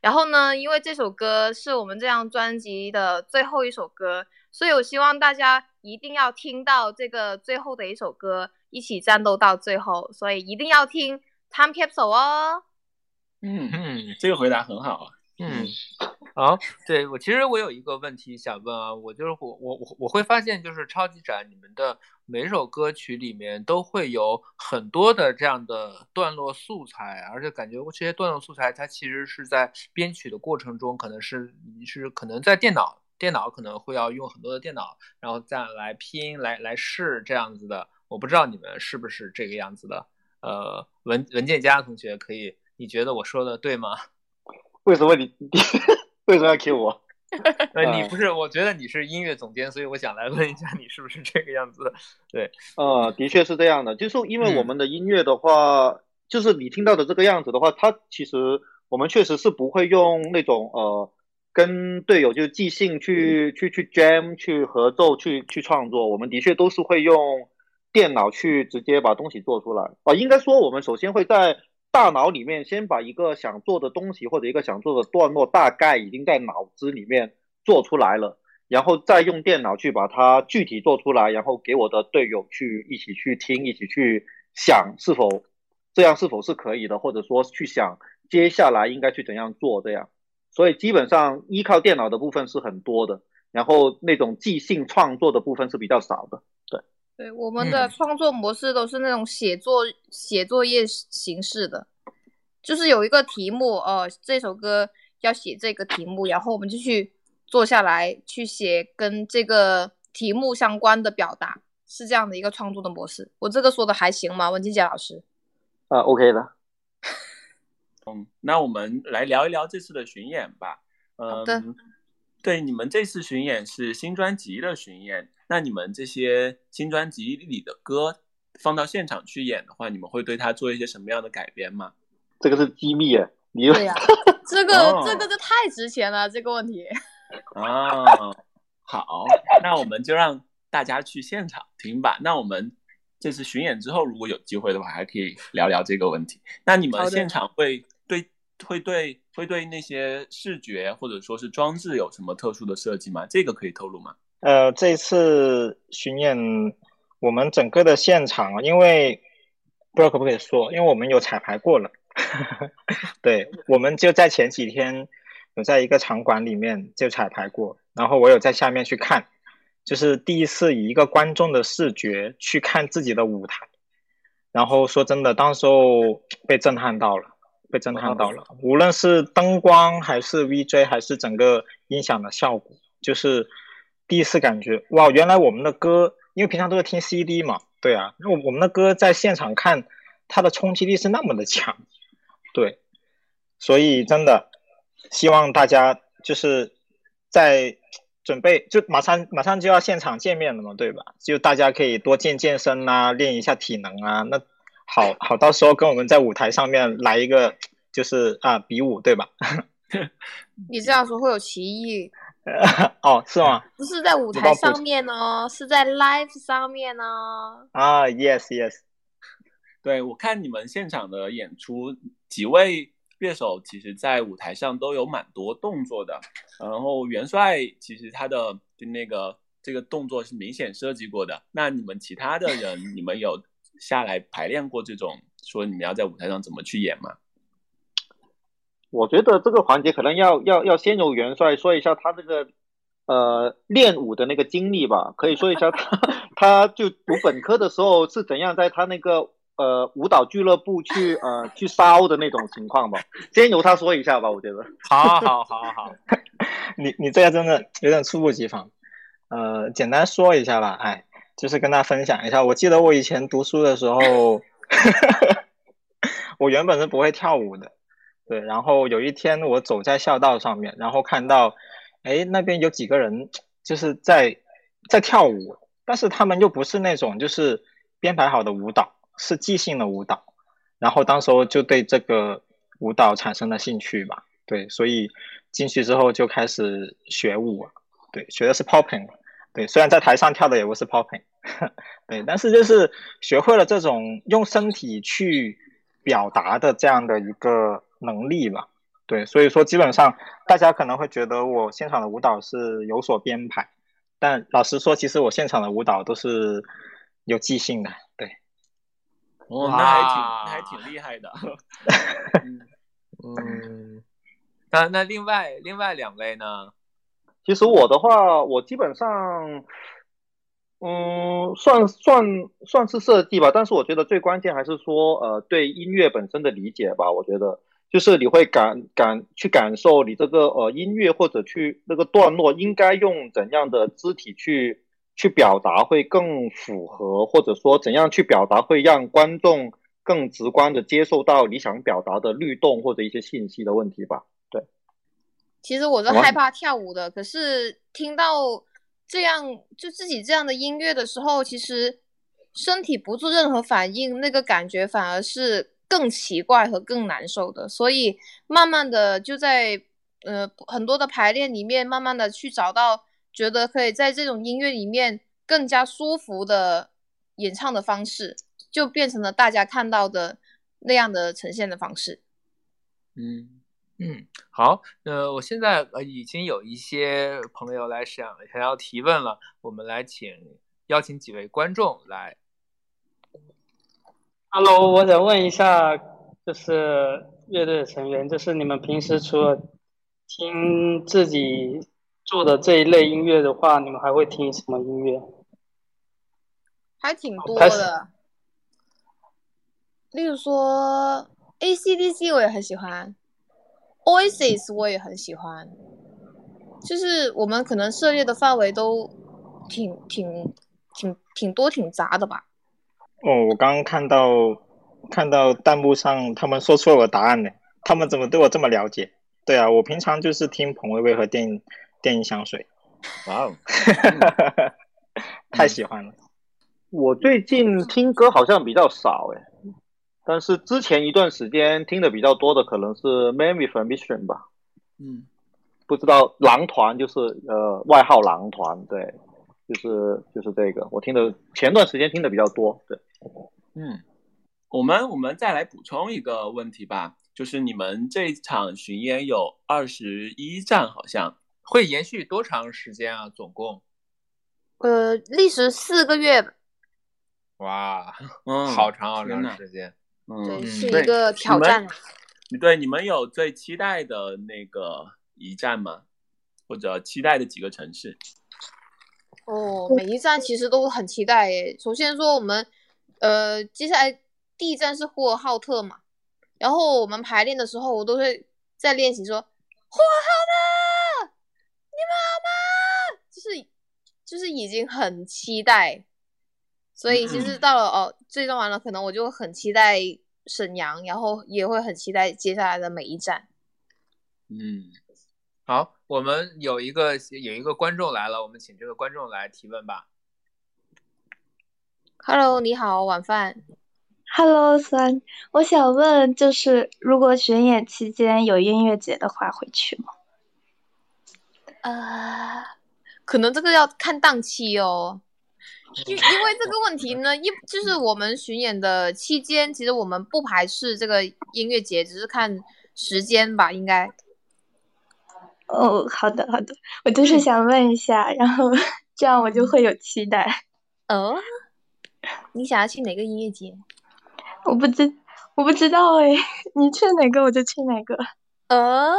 然后呢，因为这首歌是我们这张专辑的最后一首歌，所以我希望大家一定要听到这个最后的一首歌，一起战斗到最后。所以一定要听 Time Capsule 哦。嗯，嗯这个回答很好啊。嗯，好，对我其实我有一个问题想问啊，我就是我我我我会发现就是超级展你们的每首歌曲里面都会有很多的这样的段落素材，而且感觉这些段落素材它其实是在编曲的过程中，可能是你是可能在电脑电脑可能会要用很多的电脑，然后再来拼来来试这样子的，我不知道你们是不是这个样子的。呃，文文件夹同学可以，你觉得我说的对吗？*laughs* 为什么你你为什么要 Q 我？*laughs* 呃，你呃不是，我觉得你是音乐总监，所以我想来问一下，你是不是这个样子的？对，呃，的确是这样的，就是因为我嗯。们的音乐的话，就是你听到的这个样子的话，它其实我们确实是不会用那种呃跟队友就是即兴去去去 jam 去合奏去去创作，我们的确都是会用电脑去直接把东西做出来。啊、应该说我们首先会在大脑里面先把一个想做的东西或者一个想做的段落大概已经在脑子里面做出来了。然后再用电脑去把它具体做出来，然后给我的队友去一起去听，一起去想是否这样是否是可以的，或者说去想接下来应该去怎样做这样。所以基本上依靠电脑的部分是很多的，然后那种即兴创作的部分是比较少的。对，我们的嗯创作模式都是那种写作写作业形式的，就是有一个题目，呃，这首歌要写这个题目，然后我们就去坐下来去写跟这个题目相关的表达，是这样的一个创作的模式。我这个说的还行吗，文静姐老师？啊，OK 的。*laughs* 嗯，那我们来聊一聊这次的巡演吧。好的嗯，对，你们这次巡演是新专辑的巡演，那你们这些新专辑里的歌放到现场去演的话，你们会对它做一些什么样的改编吗？这个是机密耶，你对呀、*laughs* 这个、哦这个就太值钱了，这个问题。啊，好，那我们就让大家去现场听吧。那我们这次巡演之后，如果有机会的话，还可以聊聊这个问题。那你们现场会对会对会对那些视觉或者说是装置有什么特殊的设计吗？这个可以透露吗？呃，这次巡演我们整个的现场啊，因为不知道可不可以说，因为我们有彩排过了，*laughs* 对，我们就在前几天有在一个场馆里面就彩排过，然后我有在下面去看，就是第一次以一个观众的视觉去看自己的舞台，然后说真的，当时候被震撼到了。被震撼到了，无论是灯光还是 VJ 还是整个音响的效果，就是第一次感觉哇，原来我们的歌，因为平常都是听 CD 嘛，对啊，那我我们的歌在现场看，它的冲击力是那么的强，对，所以真的希望大家就是在准备，就马上马上就要现场见面了嘛，对吧？就大家可以多健健身啊，练一下体能啊，那好好到时候跟我们在舞台上面来一个就是啊比武，对吧？*laughs* *laughs* 你这样说会有歧义。*laughs* 哦，是吗？*laughs* 不是在舞台上面哦，是在 live 上面哦。啊，yes yes，对我看你们现场的演出，几位乐手其实在舞台上都有蛮多动作的。然后元帅其实他的就那个这个动作是明显设计过的。那你们其他的人，你们有下来排练过这种说你们要在舞台上怎么去演吗？我觉得这个环节可能要要要先由元帅说一下他这个呃练舞的那个经历吧，可以说一下他 *laughs* 他就读本科的时候是怎样在他那个呃舞蹈俱乐部去呃去烧的那种情况吧，先由他说一下吧，我觉得。好好好好，*laughs* 你你这个真的有点猝不及防。呃，简单说一下吧，哎，就是跟大家分享一下。我记得我以前读书的时候，*laughs* 我原本是不会跳舞的，对。然后有一天我走在校道上面，然后看到，哎，那边有几个人就是在在跳舞，但是他们又不是那种就是编排好的舞蹈，是即兴的舞蹈。然后当时候就对这个舞蹈产生了兴趣吧，对，所以进去之后就开始学舞，对，学的是 popping，对，虽然在台上跳的也不是 popping，*laughs* 对，但是就是学会了这种用身体去表达的这样的一个能力吧，对，所以说基本上大家可能会觉得我现场的舞蹈是有所编排，但老实说，其实我现场的舞蹈都是有即兴的，对。哦，那还挺那还挺厉害的。*laughs* 嗯嗯，那那另外另外两位呢？其实我的话，我基本上，嗯，算算算是设计吧，但是我觉得最关键还是说，呃，对音乐本身的理解吧。我觉得就是你会感感去感受你这个呃音乐或者去那个段落应该用怎样的肢体去去表达会更符合，或者说怎样去表达会让观众更直观的接受到你想表达的律动或者一些信息的问题吧。对其实我是害怕跳舞的，可是听到这样就自己这样的音乐的时候，其实身体不做任何反应，那个感觉反而是更奇怪和更难受的。所以慢慢的就在呃很多的排练里面，慢慢的去找到觉得可以在这种音乐里面更加舒服的演唱的方式，就变成了大家看到的那样的呈现的方式。嗯嗯，好，呃，我现在呃已经有一些朋友来想想要提问了，我们来请邀请几位观众来。Hello，我想问一下，就是乐队的成员，就是你们平时除了听自己做的这一类音乐的话，你们还会听什么音乐？还挺多的。例如说，AC/DC 我也很喜欢，Oasis 我也很喜欢，就是我们可能涉猎的范围都挺挺挺挺多挺杂的吧。哦，我刚刚看到看到弹幕上他们说出了我的答案呢，他们怎么对我这么了解？对啊，我平常就是听彭薇薇和电电音香水，哇哦，*laughs* 太喜欢了。我最近听歌好像比较少哎，但是之前一段时间听的比较多的可能是 Man with a Mission 吧，嗯。不知道狼团就是呃外号狼团，对，就是就是这个，我听的前段时间听的比较多，对。嗯，我们我们再来补充一个问题吧，就是你们这场巡演有二十一站，好像会延续多长时间啊？总共？呃，历时四个月，哇，嗯，好长好长时间。嗯，是一个挑战啊。对，你们有最期待的那个一站吗？或者期待的几个城市？哦，每一站其实都很期待耶。首先说我们，呃，接下来第一站是呼和浩特嘛，然后我们排练的时候，我都会在练习说呼和浩特，你们好吗？就是就是已经很期待，所以其实到了哦，最终完了，可能我就很期待沈阳，然后也会很期待接下来的每一站。嗯，好，我们有一个有一个观众来了，我们请这个观众来提问吧。Hello，你好，晚饭。Hello，酸，我想问，就是如果巡演期间有音乐节的话，会去吗？呃，可能这个要看档期哦。因因为这个问题呢，一就是我们巡演的期间，其实我们不排斥这个音乐节，只是看时间吧，应该。哦，好的好的，我就是想问一下，然后 *laughs* 这样我就会有期待。哦，你想要去哪个音乐节？我不知我不知道哎，*laughs* 你去哪个我就去哪个。呃，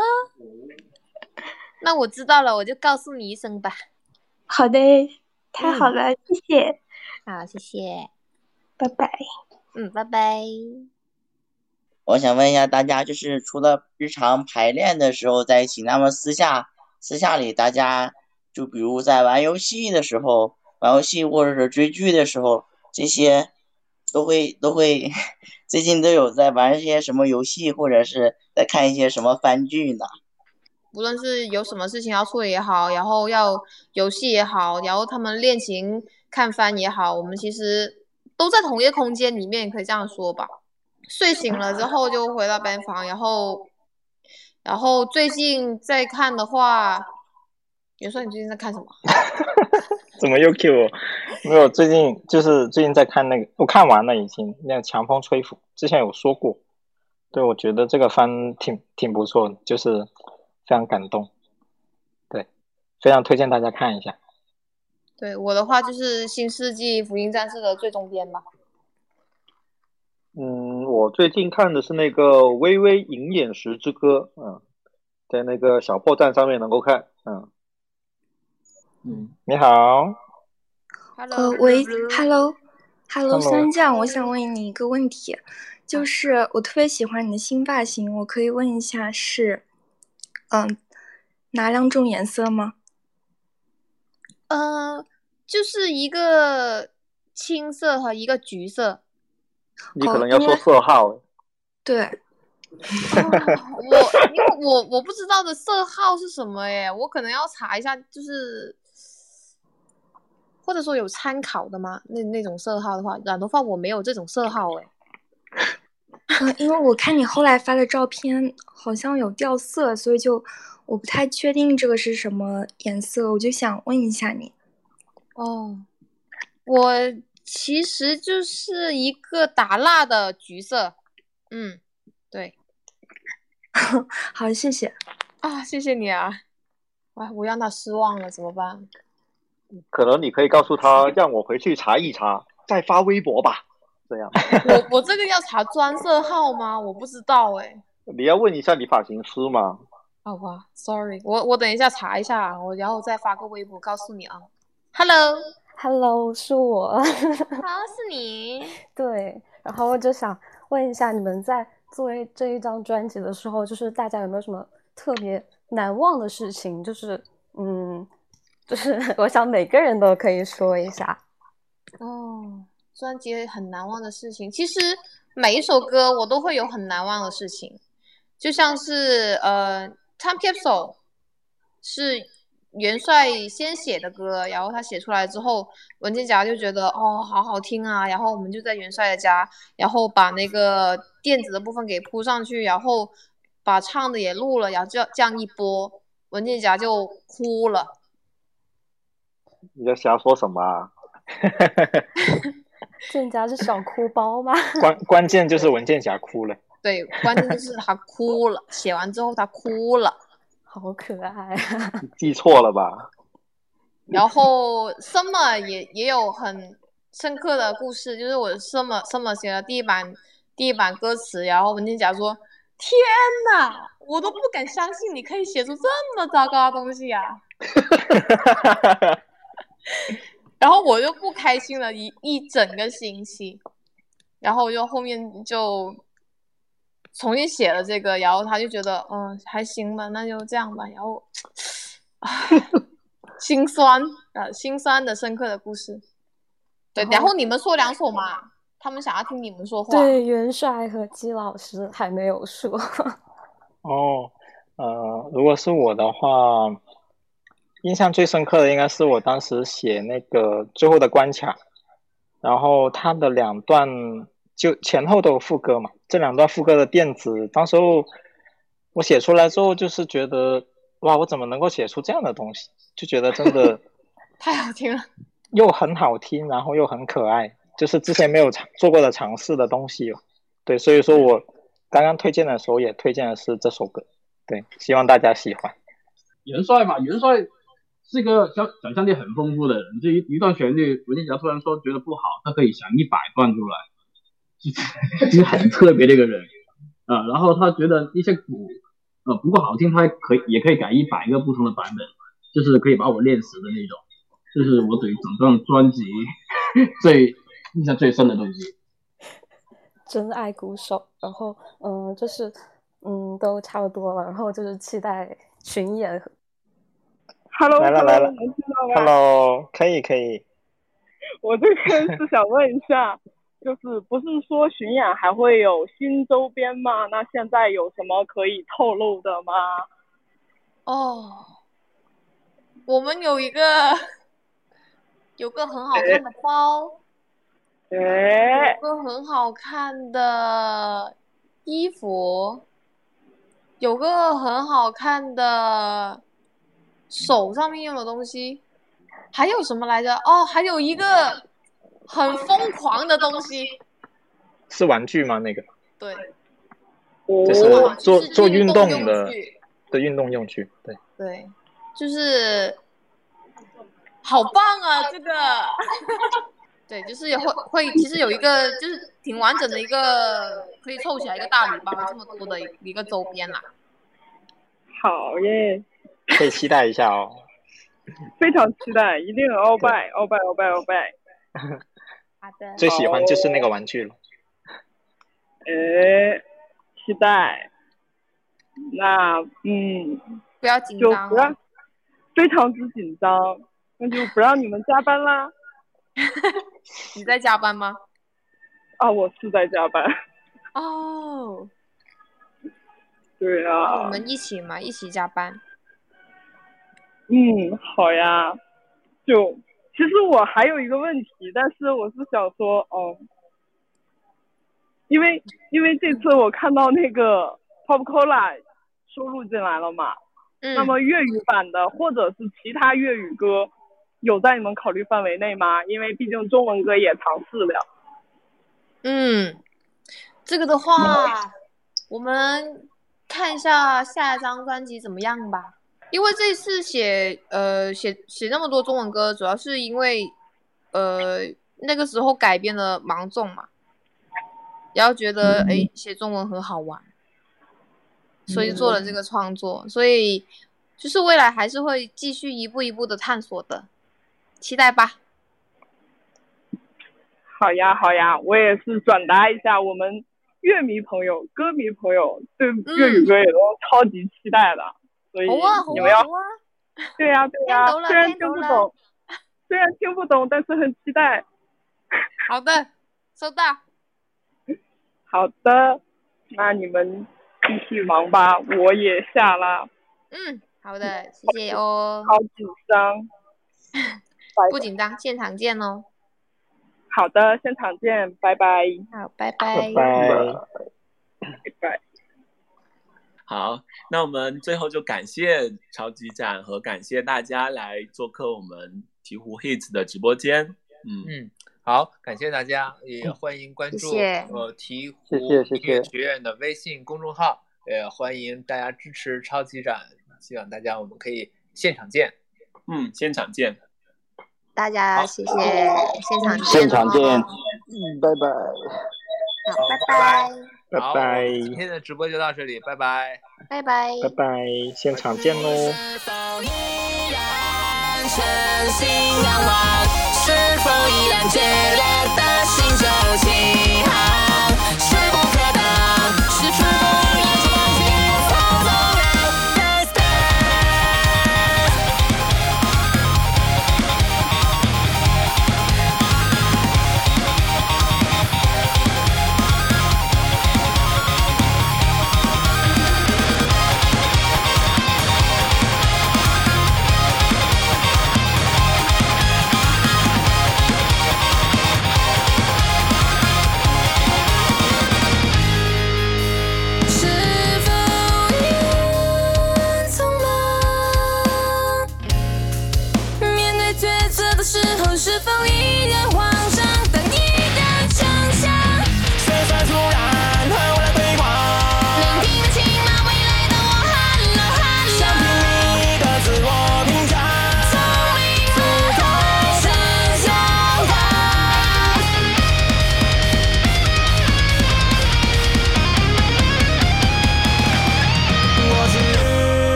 那我知道了，我就告诉你一声吧。好的，太好了，谢谢，好，谢谢，拜拜。嗯，拜拜。我想问一下大家，就是除了日常排练的时候在一起，那么私下私下里大家就比如在玩游戏的时候，玩游戏或者是追剧的时候，这些都会都会 *laughs* 最近都有在玩一些什么游戏，或者是在看一些什么番剧呢？无论是有什么事情要处理也好，然后要游戏也好，然后他们练琴、看番也好，我们其实都在同一个空间里面，可以这样说吧。睡醒了之后就回到班房，然后，然后最近在看的话，你说你最近在看什么？*laughs* *laughs* 怎么又 Q 我？没有，最近就是最近在看那个，我看完了已经，那个《强风吹拂》，之前有说过。对，我觉得这个番挺挺不错的，就是非常感动。对，非常推荐大家看一下。对我的话就是《新世纪福音战士》的最终篇吧。嗯，我最近看的是那个《微微银眼石之歌》，嗯，在那个小破站上面能够看，嗯嗯，你好，呃，喂，Hello，Hello，Hello。酸酱，我想问你一个问题，就是我特别喜欢你的新发型，我可以问一下是，嗯，哪两种颜色吗？呃，就是一个青色和一个橘色。你可能要说色号，对，*laughs* 我因为我我不知道的色号是什么耶，我可能要查一下，就是或者说有参考的吗？那那种色号的话，染头发我没有这种色号哎。嗯，因为我看你后来发的照片好像有掉色，所以就我不太确定这个是什么颜色，我就想问一下你。哦，我其实就是一个打蜡的橘色，嗯，对 *laughs* 好，谢谢。啊，谢谢你啊，哎，我让他失望了，怎么办？可能你可以告诉他，让我回去查一查，再发微博吧，这样。*laughs* 我我这个要查专色号吗？我不知道哎。你要问一下你发型师吗。好吧，sorry，我我等一下查一下，我然后再发个微博告诉你啊。Hello，Hello，是我。好，是你。对，然后我就想问一下，你们在做这一张专辑的时候，就是大家有没有什么特别难忘的事情？就是，嗯，就是 *laughs* 我想每个人都可以说一下。哦，专辑很难忘的事情，其实每一首歌我都会有很难忘的事情，就像是呃《Time Capsule》是元帅先写的歌，然后他写出来之后，文件夹就觉得哦好好听啊，然后我们就在元帅的家，然后把那个电子的部分给铺上去，然后把唱的也录了，然后这这样一播，文件夹就哭了。你在瞎说什么啊？*laughs* 这家是小哭包吗？关关键就是文件夹哭了。*laughs* 对，关键就是他哭了，写完之后他哭了。好可爱啊！记错了吧？然后 Summer 也也有很深刻的故事，就是我 Summer Summer 写了第一版第一版歌词，然后文件夹说：“天呐，我都不敢相信你可以写出这么糟糕的东西呀、*laughs* 然后我就不开心了一一整个星期，然后就后面就重新写了这个，然后他就觉得嗯还行吧，那就这样吧，然后心酸啊心酸的深刻的故事。对，然后你们说两首嘛，他们想要听你们说话。对，元帅和姬老师还没有说。*laughs* 哦，呃，如果是我的话，印象最深刻的应该是我当时写那个最后的关卡，然后它的两段就前后都有副歌嘛，这两段副歌的电子，当时候我写出来之后就是觉得哇，我怎么能够写出这样的东西？就觉得真的 *laughs* 太好听了。又很好听，然后又很可爱，就是之前没有尝做过的尝试的东西了。对，所以说我刚刚推荐的时候也推荐的是这首歌。对，希望大家喜欢。元帅嘛，元帅是一个想想象力很丰富的人，这一一段旋律，文件夹突然说觉得不好，他可以想一百段出来，*laughs* 就是很特别的一个人啊、然后他觉得一些鼓呃不过好听，他可以也可以改一百个不同的版本，就是可以把我练死的那种。这是我对整张专辑最印象最深的东西。真爱鼓手，然后嗯，就是嗯，都差不多了，然后就是期待巡演。Hello，来了来了能听到吗，Hello，可以可以。我这边是想问一下，*laughs* 就是不是说巡演还会有新周边吗？那现在有什么可以透露的吗？哦，我们有一个 *laughs* 有个很好看的包，哎有个很好看的衣服，有个很好看的手上面用的东西，还有什么来着？哦，还有一个很疯狂的东西，是玩具吗？那个对，就是哦做做运动的的运动用具。对，对，就是好棒啊！这个，*laughs* 对，就是会会，其实有一个就是挺完整的一个可以凑起来一个大礼包，这么多的一个周边啦。好耶，*laughs* 可以期待一下哦。非常期待，一定鳌拜鳌拜鳌拜鳌拜。*laughs* 好的最喜欢就是那个玩具了。哎，期待。那嗯，不要紧就张不让，非常之紧张，那就不让你们加班啦。*laughs* 你在加班吗？啊，我是在加班。哦，对啊我啊，们一起嘛，一起加班。嗯，好呀。就其实我还有一个问题，但是我是想说，哦，因为因为这次我看到那个 Pop Cola 收录进来了嘛，嗯那么粤语版的或者是其他粤语歌，有在你们考虑范围内吗？因为毕竟中文歌也尝试了。嗯，这个的话，我们看一下下一张专辑怎么样吧。因为这次写呃写写那么多中文歌，主要是因为呃那个时候改编了芒种嘛，然后觉得诶写中文很好玩，所以做了这个创作。所以就是未来还是会继续一步一步的探索的，期待吧。好呀，好呀，我也是转达一下我们乐迷朋友、歌迷朋友对粤语歌也都超级期待的，所以好啊好你们要 *laughs* 对呀、对呀、虽然听不懂，虽然听不懂，但是很期待。*laughs* 好的，收到。好的，那你们继续忙吧，我也下啦，嗯，好的，谢谢哦。好紧张。*laughs* 不紧张，现场见哦。好的，现场见，拜拜。好，拜拜。拜。拜拜。好，那我们最后就感谢超级展和感谢大家来做客我们鹈鹕 Hits 的直播间。嗯嗯，好，感谢大家，也欢迎关注谢谢呃鹈谢鹕学院的微信公众号，也欢迎大家支持超级展，希望大家我们可以现场见。嗯，现场见。大家谢谢，现场见、哦。现场见。嗯，拜拜。好，拜拜，好，拜拜今天的直播就到这里，拜拜。拜拜。拜拜，现场见喽。真心仰望，是否依然决裂的心就起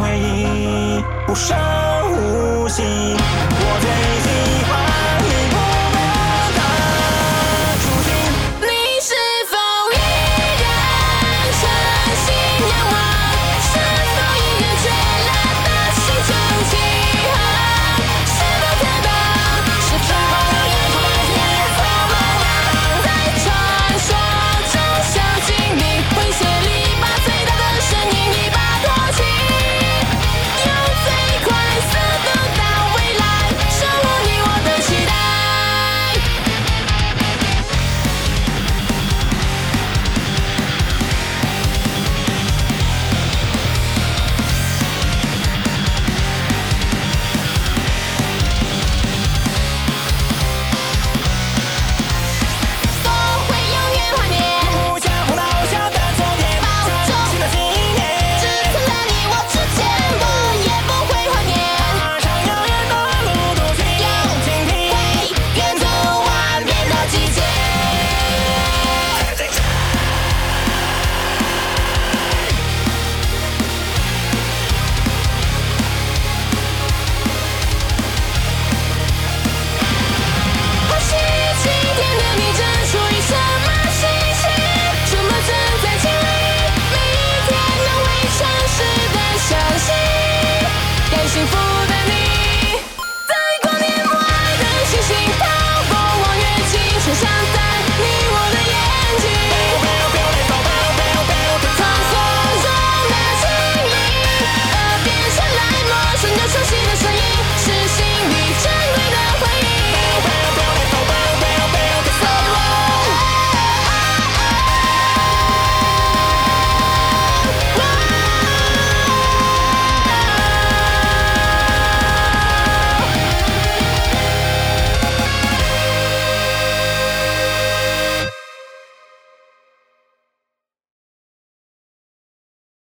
回忆无声无息